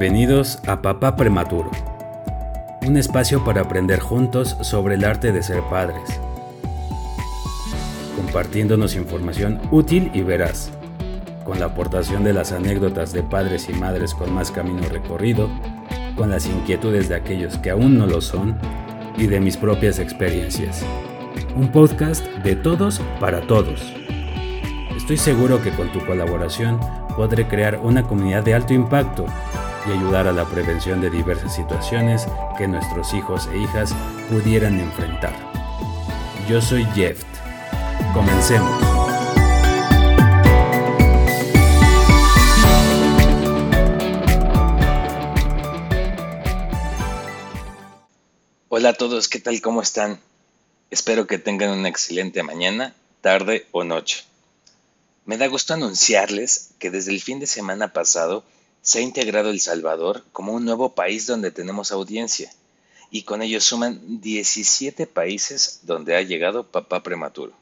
Bienvenidos a Papá Prematuro, un espacio para aprender juntos sobre el arte de ser padres, compartiéndonos información útil y veraz, con la aportación de las anécdotas de padres y madres con más camino recorrido, con las inquietudes de aquellos que aún no lo son y de mis propias experiencias. Un podcast de todos para todos. Estoy seguro que con tu colaboración podré crear una comunidad de alto impacto y ayudar a la prevención de diversas situaciones que nuestros hijos e hijas pudieran enfrentar. Yo soy Jeff. Comencemos. Hola a todos, ¿qué tal? ¿Cómo están? Espero que tengan una excelente mañana, tarde o noche. Me da gusto anunciarles que desde el fin de semana pasado se ha integrado El Salvador como un nuevo país donde tenemos audiencia y con ello suman 17 países donde ha llegado papá prematuro.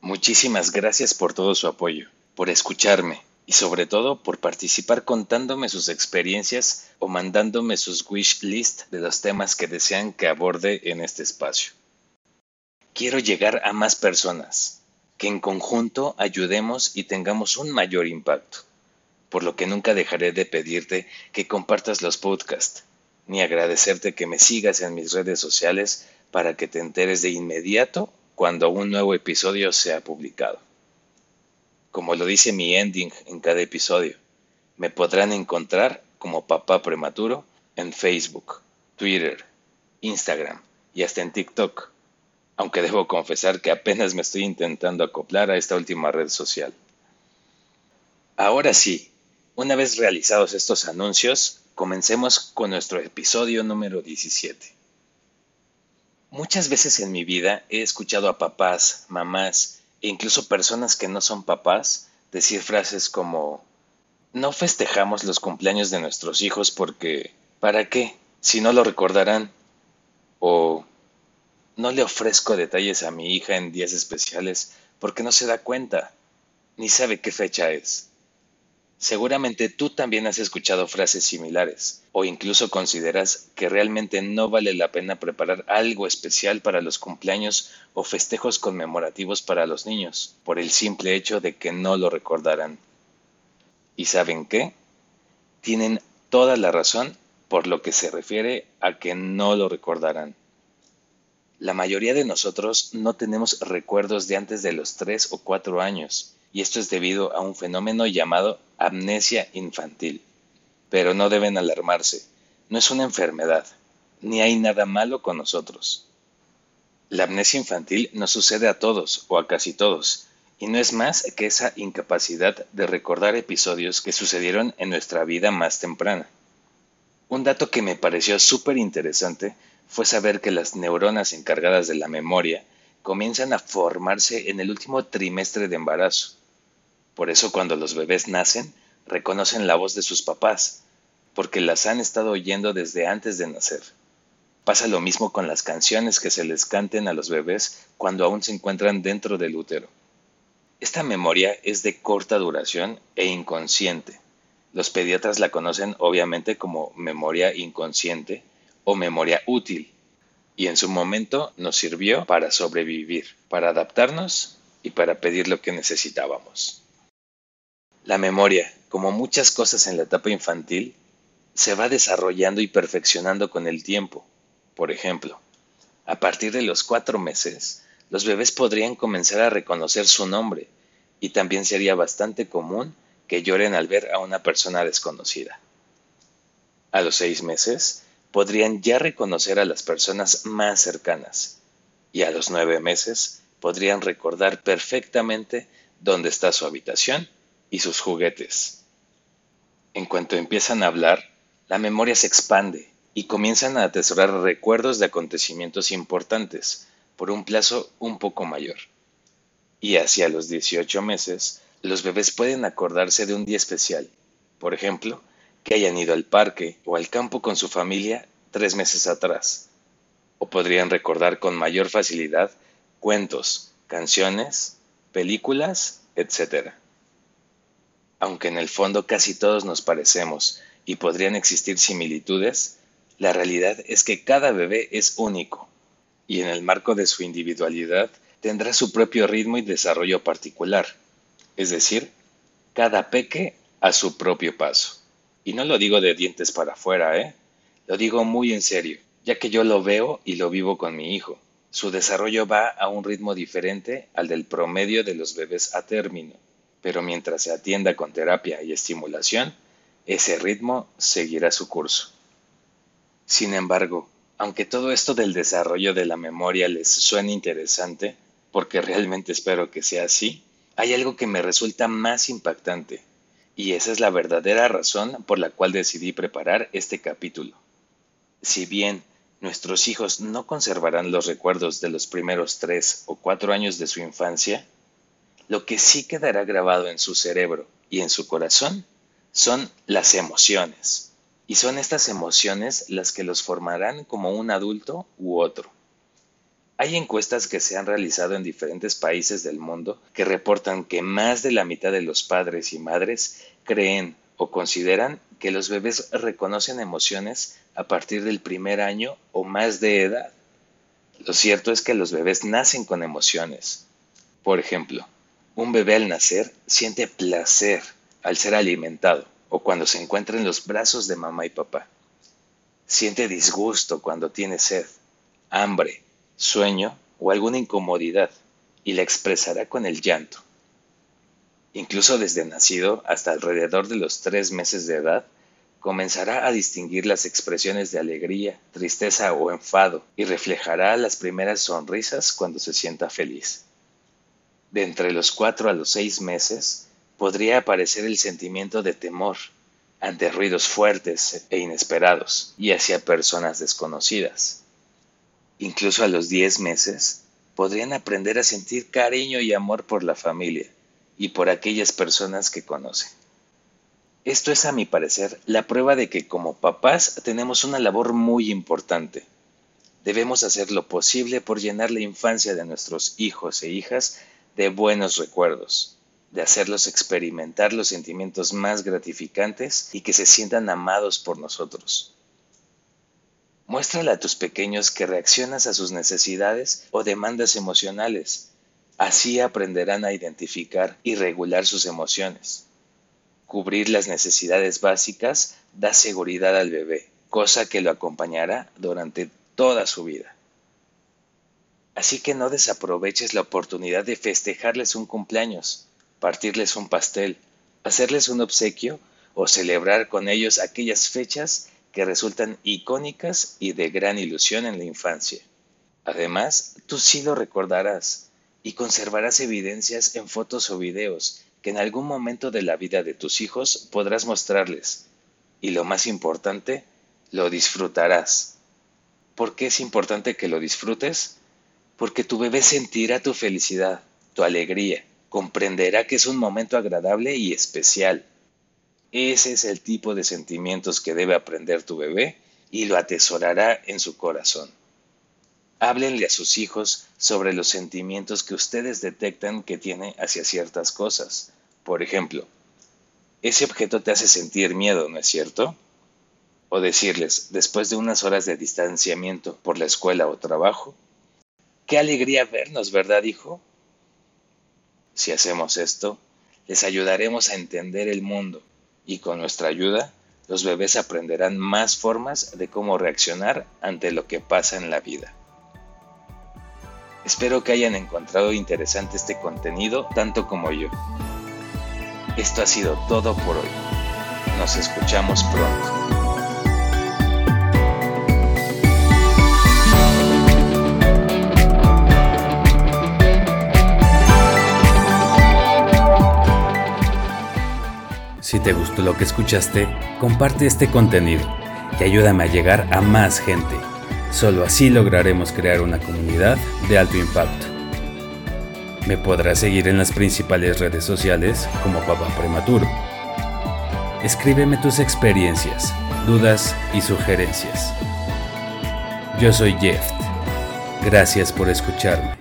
Muchísimas gracias por todo su apoyo, por escucharme y sobre todo por participar contándome sus experiencias o mandándome sus wish list de los temas que desean que aborde en este espacio. Quiero llegar a más personas, que en conjunto ayudemos y tengamos un mayor impacto por lo que nunca dejaré de pedirte que compartas los podcasts, ni agradecerte que me sigas en mis redes sociales para que te enteres de inmediato cuando un nuevo episodio sea publicado. Como lo dice mi ending en cada episodio, me podrán encontrar como papá prematuro en Facebook, Twitter, Instagram y hasta en TikTok, aunque debo confesar que apenas me estoy intentando acoplar a esta última red social. Ahora sí, una vez realizados estos anuncios, comencemos con nuestro episodio número 17. Muchas veces en mi vida he escuchado a papás, mamás e incluso personas que no son papás decir frases como no festejamos los cumpleaños de nuestros hijos porque ¿para qué? Si no lo recordarán. O no le ofrezco detalles a mi hija en días especiales porque no se da cuenta, ni sabe qué fecha es. Seguramente tú también has escuchado frases similares, o incluso consideras que realmente no vale la pena preparar algo especial para los cumpleaños o festejos conmemorativos para los niños, por el simple hecho de que no lo recordarán. ¿Y saben qué? Tienen toda la razón por lo que se refiere a que no lo recordarán. La mayoría de nosotros no tenemos recuerdos de antes de los tres o cuatro años, y esto es debido a un fenómeno llamado amnesia infantil. Pero no deben alarmarse, no es una enfermedad, ni hay nada malo con nosotros. La amnesia infantil nos sucede a todos o a casi todos, y no es más que esa incapacidad de recordar episodios que sucedieron en nuestra vida más temprana. Un dato que me pareció súper interesante fue saber que las neuronas encargadas de la memoria comienzan a formarse en el último trimestre de embarazo. Por eso cuando los bebés nacen, reconocen la voz de sus papás, porque las han estado oyendo desde antes de nacer. Pasa lo mismo con las canciones que se les canten a los bebés cuando aún se encuentran dentro del útero. Esta memoria es de corta duración e inconsciente. Los pediatras la conocen obviamente como memoria inconsciente o memoria útil, y en su momento nos sirvió para sobrevivir, para adaptarnos y para pedir lo que necesitábamos. La memoria, como muchas cosas en la etapa infantil, se va desarrollando y perfeccionando con el tiempo. Por ejemplo, a partir de los cuatro meses, los bebés podrían comenzar a reconocer su nombre y también sería bastante común que lloren al ver a una persona desconocida. A los seis meses, podrían ya reconocer a las personas más cercanas y a los nueve meses podrían recordar perfectamente dónde está su habitación y sus juguetes. En cuanto empiezan a hablar, la memoria se expande y comienzan a atesorar recuerdos de acontecimientos importantes por un plazo un poco mayor. Y hacia los 18 meses, los bebés pueden acordarse de un día especial, por ejemplo, que hayan ido al parque o al campo con su familia tres meses atrás, o podrían recordar con mayor facilidad cuentos, canciones, películas, etc aunque en el fondo casi todos nos parecemos y podrían existir similitudes, la realidad es que cada bebé es único y en el marco de su individualidad tendrá su propio ritmo y desarrollo particular, es decir, cada peque a su propio paso. Y no lo digo de dientes para afuera, ¿eh? Lo digo muy en serio, ya que yo lo veo y lo vivo con mi hijo. Su desarrollo va a un ritmo diferente al del promedio de los bebés a término, pero mientras se atienda con terapia y estimulación, ese ritmo seguirá su curso. Sin embargo, aunque todo esto del desarrollo de la memoria les suene interesante, porque realmente espero que sea así, hay algo que me resulta más impactante, y esa es la verdadera razón por la cual decidí preparar este capítulo. Si bien nuestros hijos no conservarán los recuerdos de los primeros tres o cuatro años de su infancia, lo que sí quedará grabado en su cerebro y en su corazón son las emociones. Y son estas emociones las que los formarán como un adulto u otro. Hay encuestas que se han realizado en diferentes países del mundo que reportan que más de la mitad de los padres y madres creen o consideran que los bebés reconocen emociones a partir del primer año o más de edad. Lo cierto es que los bebés nacen con emociones. Por ejemplo, un bebé al nacer siente placer al ser alimentado o cuando se encuentra en los brazos de mamá y papá. Siente disgusto cuando tiene sed, hambre, sueño o alguna incomodidad y la expresará con el llanto. Incluso desde nacido hasta alrededor de los tres meses de edad, comenzará a distinguir las expresiones de alegría, tristeza o enfado y reflejará las primeras sonrisas cuando se sienta feliz. De entre los cuatro a los seis meses, podría aparecer el sentimiento de temor ante ruidos fuertes e inesperados y hacia personas desconocidas. Incluso a los diez meses, podrían aprender a sentir cariño y amor por la familia y por aquellas personas que conocen. Esto es, a mi parecer, la prueba de que como papás tenemos una labor muy importante. Debemos hacer lo posible por llenar la infancia de nuestros hijos e hijas de buenos recuerdos, de hacerlos experimentar los sentimientos más gratificantes y que se sientan amados por nosotros. Muéstrale a tus pequeños que reaccionas a sus necesidades o demandas emocionales Así aprenderán a identificar y regular sus emociones. Cubrir las necesidades básicas da seguridad al bebé, cosa que lo acompañará durante toda su vida. Así que no desaproveches la oportunidad de festejarles un cumpleaños, partirles un pastel, hacerles un obsequio o celebrar con ellos aquellas fechas que resultan icónicas y de gran ilusión en la infancia. Además, tú sí lo recordarás y conservarás evidencias en fotos o videos que en algún momento de la vida de tus hijos podrás mostrarles. Y lo más importante, lo disfrutarás. ¿Por qué es importante que lo disfrutes? Porque tu bebé sentirá tu felicidad, tu alegría, comprenderá que es un momento agradable y especial. Ese es el tipo de sentimientos que debe aprender tu bebé y lo atesorará en su corazón. Háblenle a sus hijos sobre los sentimientos que ustedes detectan que tiene hacia ciertas cosas. Por ejemplo, ese objeto te hace sentir miedo, ¿no es cierto? O decirles, después de unas horas de distanciamiento por la escuela o trabajo, qué alegría vernos, ¿verdad, hijo? Si hacemos esto, les ayudaremos a entender el mundo y con nuestra ayuda, los bebés aprenderán más formas de cómo reaccionar ante lo que pasa en la vida. Espero que hayan encontrado interesante este contenido tanto como yo. Esto ha sido todo por hoy. Nos escuchamos pronto. Si te gustó lo que escuchaste, comparte este contenido y ayúdame a llegar a más gente. Solo así lograremos crear una comunidad de alto impacto. Me podrás seguir en las principales redes sociales como Papá Prematuro. Escríbeme tus experiencias, dudas y sugerencias. Yo soy Jeff. Gracias por escucharme.